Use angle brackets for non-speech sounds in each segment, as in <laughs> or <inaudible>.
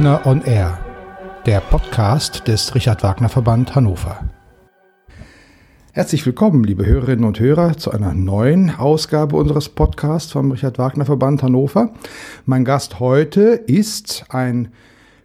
Wagner on Air, der Podcast des Richard Wagner Verband Hannover. Herzlich willkommen, liebe Hörerinnen und Hörer, zu einer neuen Ausgabe unseres Podcasts vom Richard Wagner Verband Hannover. Mein Gast heute ist ein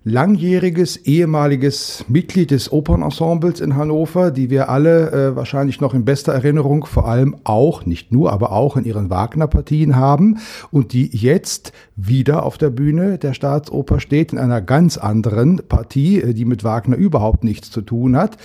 langjähriges, ehemaliges Mitglied des Opernensembles in Hannover, die wir alle äh, wahrscheinlich noch in bester Erinnerung, vor allem auch, nicht nur, aber auch in ihren Wagner-Partien haben und die jetzt wieder auf der Bühne der Staatsoper steht, in einer ganz anderen Partie, äh, die mit Wagner überhaupt nichts zu tun hat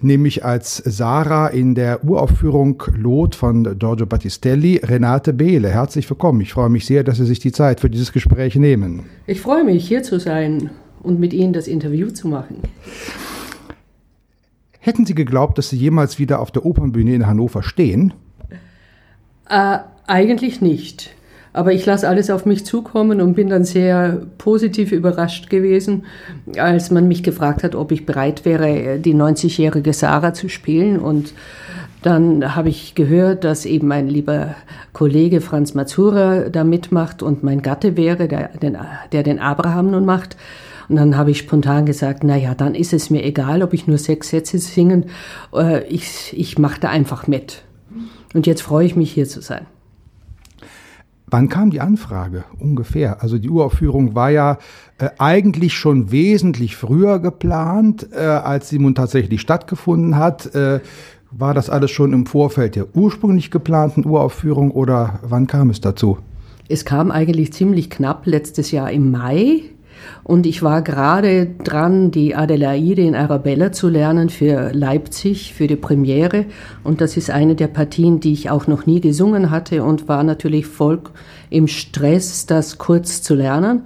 nämlich als Sarah in der Uraufführung Lot von Giorgio Battistelli, Renate Behle. Herzlich willkommen. Ich freue mich sehr, dass Sie sich die Zeit für dieses Gespräch nehmen. Ich freue mich, hier zu sein und mit Ihnen das Interview zu machen. Hätten Sie geglaubt, dass Sie jemals wieder auf der Opernbühne in Hannover stehen? Äh, eigentlich nicht. Aber ich lasse alles auf mich zukommen und bin dann sehr positiv überrascht gewesen, als man mich gefragt hat, ob ich bereit wäre, die 90-jährige Sarah zu spielen. Und dann habe ich gehört, dass eben mein lieber Kollege Franz Mazura da mitmacht und mein Gatte wäre, der den, der den Abraham nun macht. Und dann habe ich spontan gesagt, na ja, dann ist es mir egal, ob ich nur sechs Sätze singen. Äh, ich, ich mache da einfach mit. Und jetzt freue ich mich, hier zu sein. Wann kam die Anfrage ungefähr? Also die Uraufführung war ja äh, eigentlich schon wesentlich früher geplant, äh, als sie nun tatsächlich stattgefunden hat. Äh, war das alles schon im Vorfeld der ursprünglich geplanten Uraufführung oder wann kam es dazu? Es kam eigentlich ziemlich knapp letztes Jahr im Mai. Und ich war gerade dran, die Adelaide in Arabella zu lernen für Leipzig, für die Premiere. Und das ist eine der Partien, die ich auch noch nie gesungen hatte und war natürlich voll im Stress, das kurz zu lernen.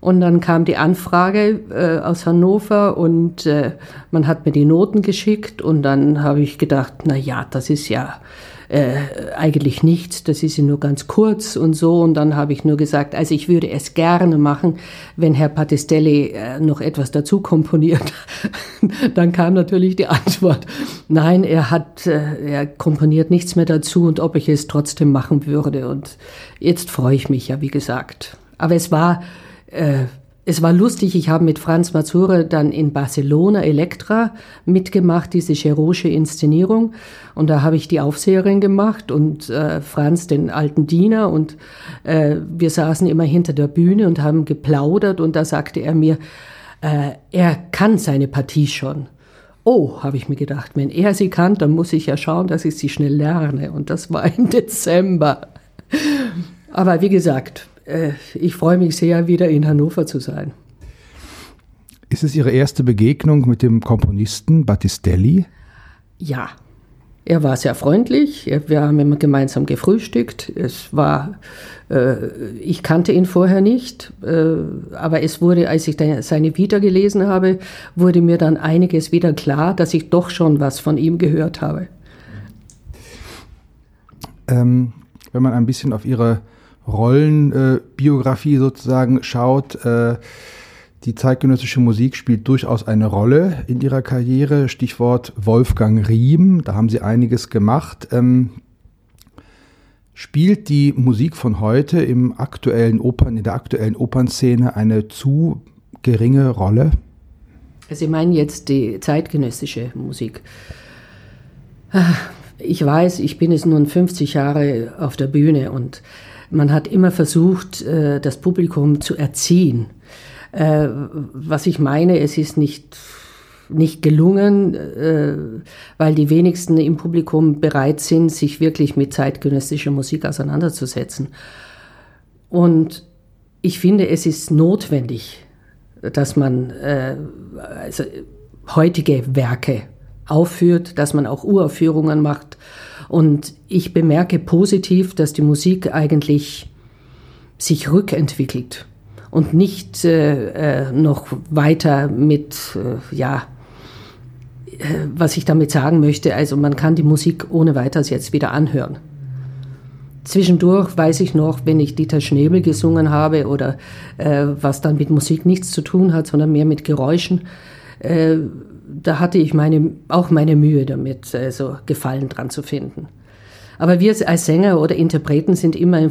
Und dann kam die Anfrage äh, aus Hannover und äh, man hat mir die Noten geschickt und dann habe ich gedacht, na ja, das ist ja äh, eigentlich nichts, das ist ja nur ganz kurz und so. Und dann habe ich nur gesagt, also ich würde es gerne machen, wenn Herr Pattistelli äh, noch etwas dazu komponiert. <laughs> dann kam natürlich die Antwort, nein, er hat, äh, er komponiert nichts mehr dazu und ob ich es trotzdem machen würde. Und jetzt freue ich mich ja, wie gesagt. Aber es war, äh, es war lustig, ich habe mit Franz Mazura dann in Barcelona Elektra mitgemacht, diese Cherosche Inszenierung. Und da habe ich die Aufseherin gemacht und äh, Franz den alten Diener. Und äh, wir saßen immer hinter der Bühne und haben geplaudert. Und da sagte er mir, äh, er kann seine Partie schon. Oh, habe ich mir gedacht, wenn er sie kann, dann muss ich ja schauen, dass ich sie schnell lerne. Und das war im <laughs> Dezember. Aber wie gesagt, ich freue mich sehr, wieder in Hannover zu sein. Ist es Ihre erste Begegnung mit dem Komponisten Battistelli? Ja. Er war sehr freundlich. Wir haben immer gemeinsam gefrühstückt. Es war, äh, ich kannte ihn vorher nicht, äh, aber es wurde, als ich seine Vita gelesen habe, wurde mir dann einiges wieder klar, dass ich doch schon was von ihm gehört habe. Ähm, wenn man ein bisschen auf Ihre Rollenbiografie äh, sozusagen schaut, äh, die zeitgenössische Musik spielt durchaus eine Rolle in ihrer Karriere. Stichwort Wolfgang Riem, da haben sie einiges gemacht. Ähm, spielt die Musik von heute im aktuellen Opern, in der aktuellen Opernszene eine zu geringe Rolle? Sie meinen jetzt die zeitgenössische Musik. Ah, ich weiß, ich bin jetzt nun 50 Jahre auf der Bühne und man hat immer versucht, äh, das Publikum zu erziehen. Äh, was ich meine, es ist nicht, nicht gelungen, äh, weil die wenigsten im Publikum bereit sind, sich wirklich mit zeitgenössischer Musik auseinanderzusetzen. Und ich finde, es ist notwendig, dass man also heutige Werke aufführt, dass man auch Uraufführungen macht und ich bemerke positiv, dass die Musik eigentlich sich rückentwickelt und nicht äh, äh, noch weiter mit, äh, ja, äh, was ich damit sagen möchte, also man kann die Musik ohne weiteres jetzt wieder anhören. Zwischendurch weiß ich noch, wenn ich Dieter Schnebel gesungen habe oder äh, was dann mit Musik nichts zu tun hat, sondern mehr mit Geräuschen, da hatte ich meine, auch meine Mühe damit, also Gefallen dran zu finden. Aber wir als Sänger oder Interpreten sind immer im,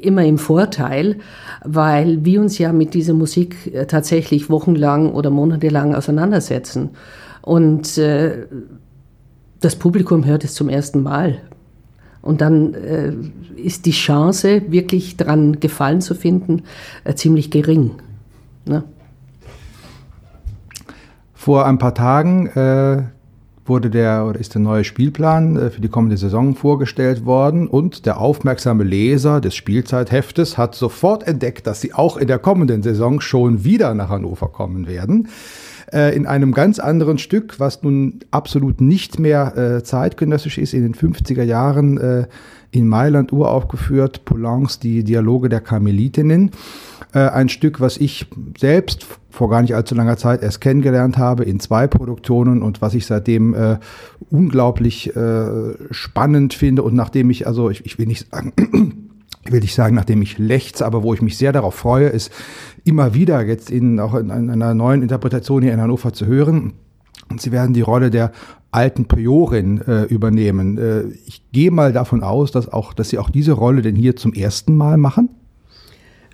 immer im Vorteil, weil wir uns ja mit dieser Musik äh, tatsächlich wochenlang oder monatelang auseinandersetzen. Und äh, das Publikum hört es zum ersten Mal. Und dann äh, ist die Chance, wirklich daran Gefallen zu finden, äh, ziemlich gering. Ne? Vor ein paar Tagen äh, wurde der oder ist der neue Spielplan äh, für die kommende Saison vorgestellt worden und der aufmerksame Leser des Spielzeitheftes hat sofort entdeckt, dass sie auch in der kommenden Saison schon wieder nach Hannover kommen werden äh, in einem ganz anderen Stück, was nun absolut nicht mehr äh, zeitgenössisch ist, in den 50er Jahren äh, in Mailand uraufgeführt, Poulains Die Dialoge der Karmelitinnen. Äh, ein Stück, was ich selbst vor gar nicht allzu langer Zeit erst kennengelernt habe in zwei Produktionen und was ich seitdem äh, unglaublich äh, spannend finde und nachdem ich, also ich, ich will nicht sagen, will ich sagen, nachdem ich lechze, aber wo ich mich sehr darauf freue, ist immer wieder jetzt in, auch in einer neuen Interpretation hier in Hannover zu hören. Und sie werden die Rolle der alten Priorin äh, übernehmen. Äh, ich gehe mal davon aus, dass auch, dass sie auch diese Rolle denn hier zum ersten Mal machen.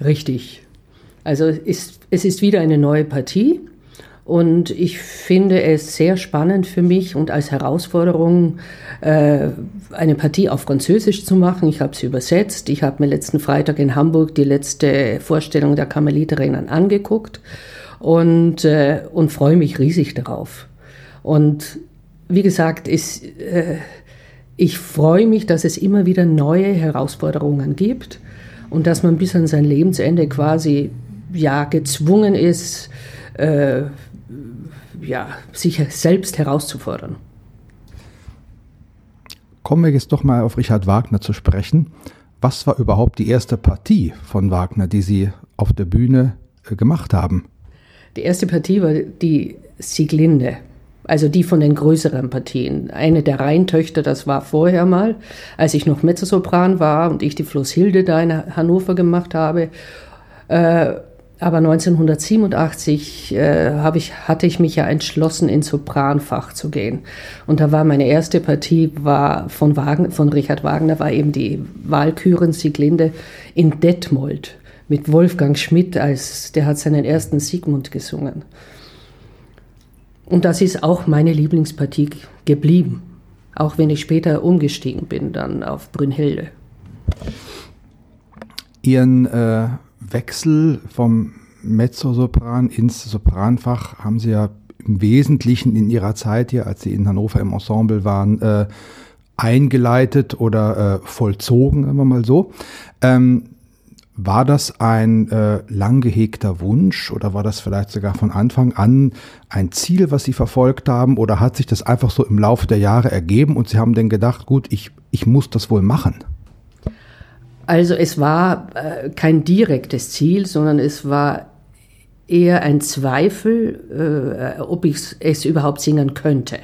Richtig. Also ist, es ist wieder eine neue Partie. Und ich finde es sehr spannend für mich und als Herausforderung, äh, eine Partie auf Französisch zu machen. Ich habe sie übersetzt. Ich habe mir letzten Freitag in Hamburg die letzte Vorstellung der Karmeliterinnen angeguckt und, äh, und freue mich riesig darauf. Und wie gesagt, ist, äh, ich freue mich, dass es immer wieder neue Herausforderungen gibt und dass man bis an sein Lebensende quasi ja gezwungen ist, äh, ja, sich selbst herauszufordern. Kommen wir jetzt doch mal auf Richard Wagner zu sprechen. Was war überhaupt die erste Partie von Wagner, die Sie auf der Bühne äh, gemacht haben? Die erste Partie war die Sieglinde, also die von den größeren Partien. Eine der Rheintöchter, das war vorher mal, als ich noch Mezzosopran war und ich die Flusshilde da in Hannover gemacht habe. Äh, aber 1987 äh, ich, hatte ich mich ja entschlossen, ins Sopranfach zu gehen. Und da war meine erste Partie war von, Wagen, von Richard Wagner, war eben die Walküren Sieglinde in Detmold mit Wolfgang Schmidt, als der hat seinen ersten Sigmund gesungen. Und das ist auch meine Lieblingspartie geblieben, auch wenn ich später umgestiegen bin dann auf Brünnhilde. Ihren äh Wechsel vom Mezzosopran ins Sopranfach haben Sie ja im Wesentlichen in Ihrer Zeit hier, als Sie in Hannover im Ensemble waren, äh, eingeleitet oder äh, vollzogen, sagen wir mal so. Ähm, war das ein äh, lang gehegter Wunsch oder war das vielleicht sogar von Anfang an ein Ziel, was Sie verfolgt haben oder hat sich das einfach so im Laufe der Jahre ergeben und Sie haben dann gedacht, gut, ich, ich muss das wohl machen? Also es war äh, kein direktes Ziel, sondern es war eher ein Zweifel, äh, ob ich es überhaupt singen könnte.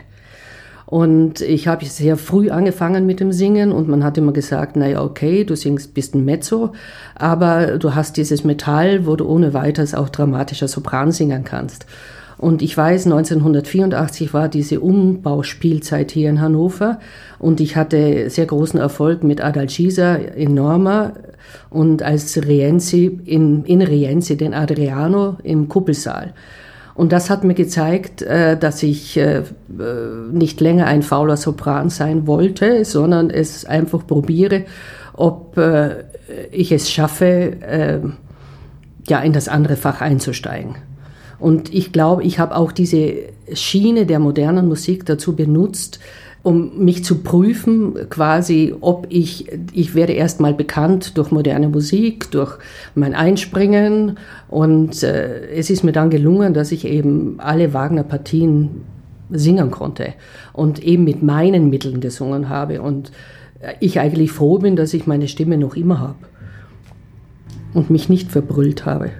Und ich habe sehr früh angefangen mit dem Singen und man hat immer gesagt, naja, okay, du singst, bist ein Mezzo, aber du hast dieses Metall, wo du ohne weiteres auch dramatischer Sopran singen kannst. Und ich weiß, 1984 war diese Umbauspielzeit hier in Hannover und ich hatte sehr großen Erfolg mit Adalgisa in Norma und als Rienzi in, in Rienzi den Adriano im Kuppelsaal. Und das hat mir gezeigt, äh, dass ich äh, nicht länger ein fauler Sopran sein wollte, sondern es einfach probiere, ob äh, ich es schaffe, ja, in das andere Fach einzusteigen. Und ich glaube, ich habe auch diese Schiene der modernen Musik dazu benutzt, um mich zu prüfen, quasi, ob ich, ich werde erstmal bekannt durch moderne Musik, durch mein Einspringen. Und äh, es ist mir dann gelungen, dass ich eben alle Wagner-Partien singen konnte und eben mit meinen Mitteln gesungen habe. Und ich eigentlich froh bin, dass ich meine Stimme noch immer habe und mich nicht verbrüllt habe.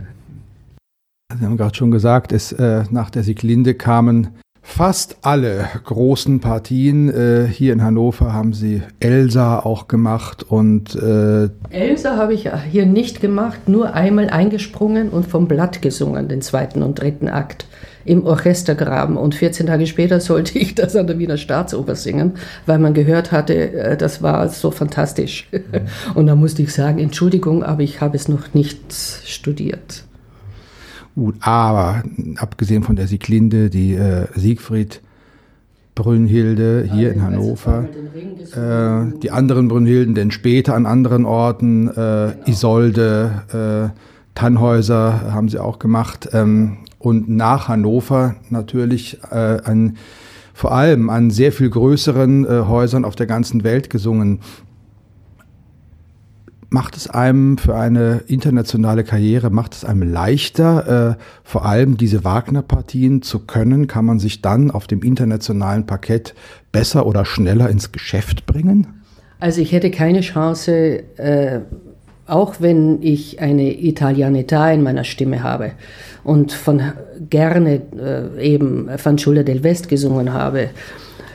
Sie haben gerade schon gesagt, es, äh, nach der Sieglinde kamen fast alle großen Partien. Äh, hier in Hannover haben Sie Elsa auch gemacht und äh Elsa habe ich hier nicht gemacht, nur einmal eingesprungen und vom Blatt gesungen, den zweiten und dritten Akt im Orchestergraben. Und 14 Tage später sollte ich das an der Wiener Staatsoper singen, weil man gehört hatte, äh, das war so fantastisch. Mhm. Und da musste ich sagen, Entschuldigung, aber ich habe es noch nicht studiert. Gut, aber abgesehen von der Sieglinde, die äh, Siegfried Brünnhilde hier in Hannover, äh, die anderen Brünnhilden, denn später an anderen Orten, äh, Isolde, äh, Tannhäuser haben sie auch gemacht. Ähm, und nach Hannover natürlich äh, an, vor allem an sehr viel größeren äh, Häusern auf der ganzen Welt gesungen. Macht es einem für eine internationale Karriere, macht es einem leichter, äh, vor allem diese Wagner-Partien zu können? Kann man sich dann auf dem internationalen Parkett besser oder schneller ins Geschäft bringen? Also ich hätte keine Chance, äh, auch wenn ich eine Italianità in meiner Stimme habe und von gerne äh, eben Fanciulla del West gesungen habe,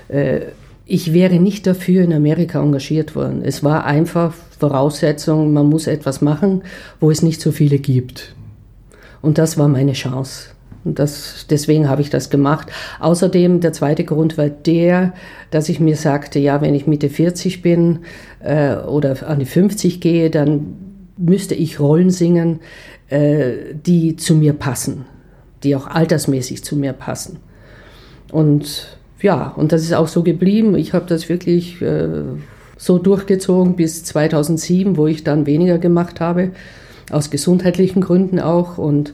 äh, ich wäre nicht dafür in Amerika engagiert worden. Es war einfach Voraussetzung, man muss etwas machen, wo es nicht so viele gibt. Und das war meine Chance. Und das, deswegen habe ich das gemacht. Außerdem, der zweite Grund war der, dass ich mir sagte, ja, wenn ich Mitte 40 bin äh, oder an die 50 gehe, dann müsste ich Rollen singen, äh, die zu mir passen, die auch altersmäßig zu mir passen. Und ja, und das ist auch so geblieben. Ich habe das wirklich äh, so durchgezogen bis 2007, wo ich dann weniger gemacht habe, aus gesundheitlichen Gründen auch. Und,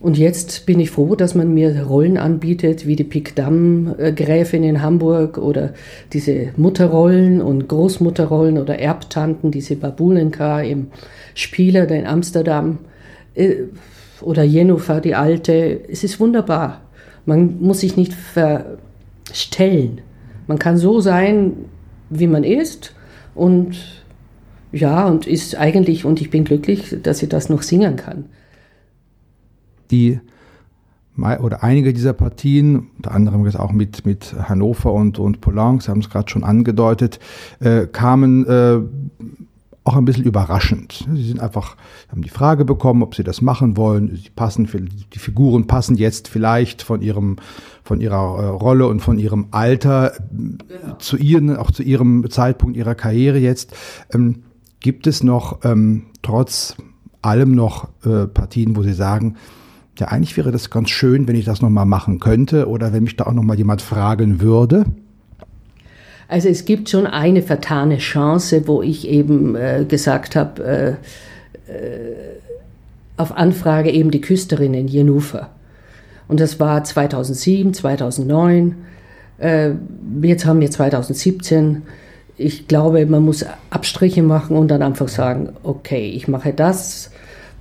und jetzt bin ich froh, dass man mir Rollen anbietet, wie die Pickdamm-Gräfin in Hamburg oder diese Mutterrollen und Großmutterrollen oder Erbtanten, diese Babunenka im Spieler in Amsterdam äh, oder Jennifer die Alte. Es ist wunderbar. Man muss sich nicht verstellen. Man kann so sein, wie man ist und ja, und ist eigentlich, und ich bin glücklich, dass ich das noch singen kann. Die oder einige dieser Partien, unter anderem jetzt auch mit, mit Hannover und, und Sie haben es gerade schon angedeutet, äh, kamen äh, auch ein bisschen überraschend. Sie sind einfach, haben die Frage bekommen, ob sie das machen wollen. Sie passen, die Figuren passen jetzt vielleicht von ihrem, von ihrer äh, Rolle und von ihrem Alter genau. zu ihren, auch zu ihrem Zeitpunkt ihrer Karriere jetzt. Ähm, gibt es noch ähm, trotz allem noch äh, Partien, wo Sie sagen, ja, eigentlich wäre das ganz schön, wenn ich das nochmal machen könnte oder wenn mich da auch nochmal jemand fragen würde? Also es gibt schon eine vertane Chance, wo ich eben äh, gesagt habe, äh, äh, auf Anfrage eben die Küsterin in Jenufer. Und das war 2007, 2009. Äh, jetzt haben wir 2017. Ich glaube, man muss Abstriche machen und dann einfach sagen, okay, ich mache das,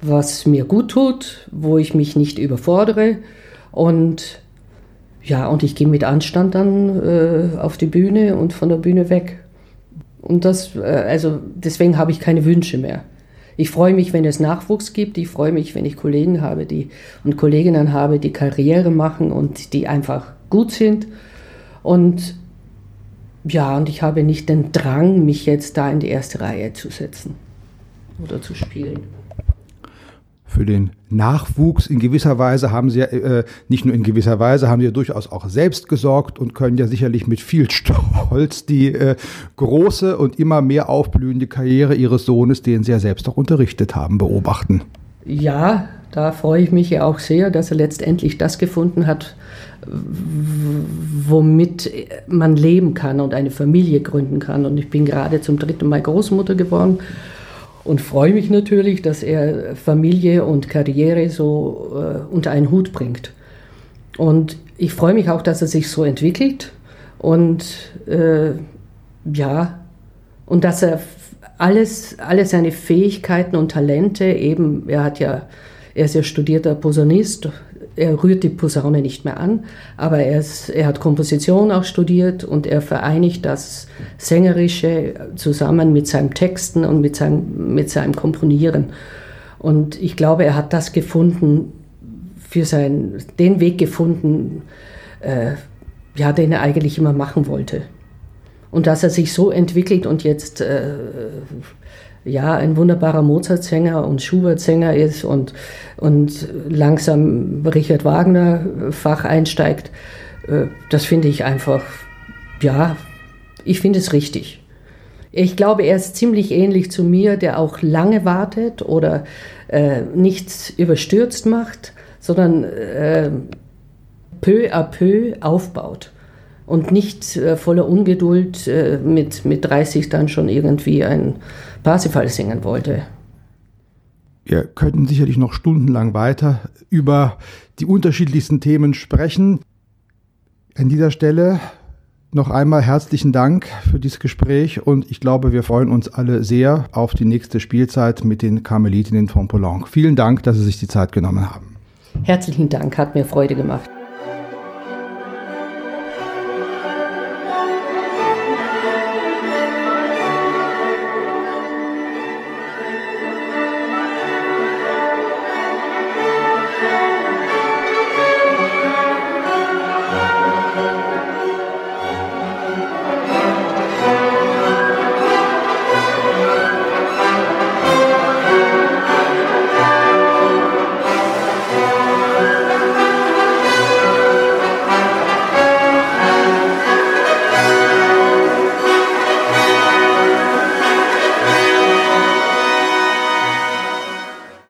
was mir gut tut, wo ich mich nicht überfordere und ja, und ich gehe mit Anstand dann äh, auf die Bühne und von der Bühne weg. Und das, äh, also deswegen habe ich keine Wünsche mehr. Ich freue mich, wenn es Nachwuchs gibt. Ich freue mich, wenn ich Kollegen habe, die und Kolleginnen habe, die Karriere machen und die einfach gut sind. Und ja, und ich habe nicht den Drang, mich jetzt da in die erste Reihe zu setzen oder zu spielen für den Nachwuchs. In gewisser Weise haben sie ja, äh, nicht nur in gewisser Weise, haben sie ja durchaus auch selbst gesorgt und können ja sicherlich mit viel <laughs> Stolz die äh, große und immer mehr aufblühende Karriere ihres Sohnes, den sie ja selbst auch unterrichtet haben, beobachten. Ja, da freue ich mich ja auch sehr, dass er letztendlich das gefunden hat, womit man leben kann und eine Familie gründen kann. Und ich bin gerade zum dritten Mal Großmutter geworden und freue mich natürlich, dass er Familie und Karriere so äh, unter einen Hut bringt. Und ich freue mich auch, dass er sich so entwickelt und äh, ja, und dass er alles, alle seine Fähigkeiten und Talente eben, er hat ja, er ist ja studierter Posaunist, er rührt die Posaune nicht mehr an, aber er, ist, er hat Komposition auch studiert und er vereinigt das Sängerische zusammen mit seinem Texten und mit seinem, mit seinem Komponieren. Und ich glaube, er hat das gefunden, für sein, den Weg gefunden, äh, ja, den er eigentlich immer machen wollte. Und dass er sich so entwickelt und jetzt äh, ja ein wunderbarer Mozart-Sänger und Schubert-Sänger ist und, und langsam Richard Wagner-Fach einsteigt, äh, das finde ich einfach, ja, ich finde es richtig. Ich glaube, er ist ziemlich ähnlich zu mir, der auch lange wartet oder äh, nichts überstürzt macht, sondern äh, peu à peu aufbaut und nicht äh, voller Ungeduld äh, mit, mit 30 dann schon irgendwie ein Parsifal singen wollte. Wir könnten sicherlich noch stundenlang weiter über die unterschiedlichsten Themen sprechen. An dieser Stelle noch einmal herzlichen Dank für dieses Gespräch und ich glaube, wir freuen uns alle sehr auf die nächste Spielzeit mit den Karmelitinnen von Poulenc. Vielen Dank, dass Sie sich die Zeit genommen haben. Herzlichen Dank, hat mir Freude gemacht.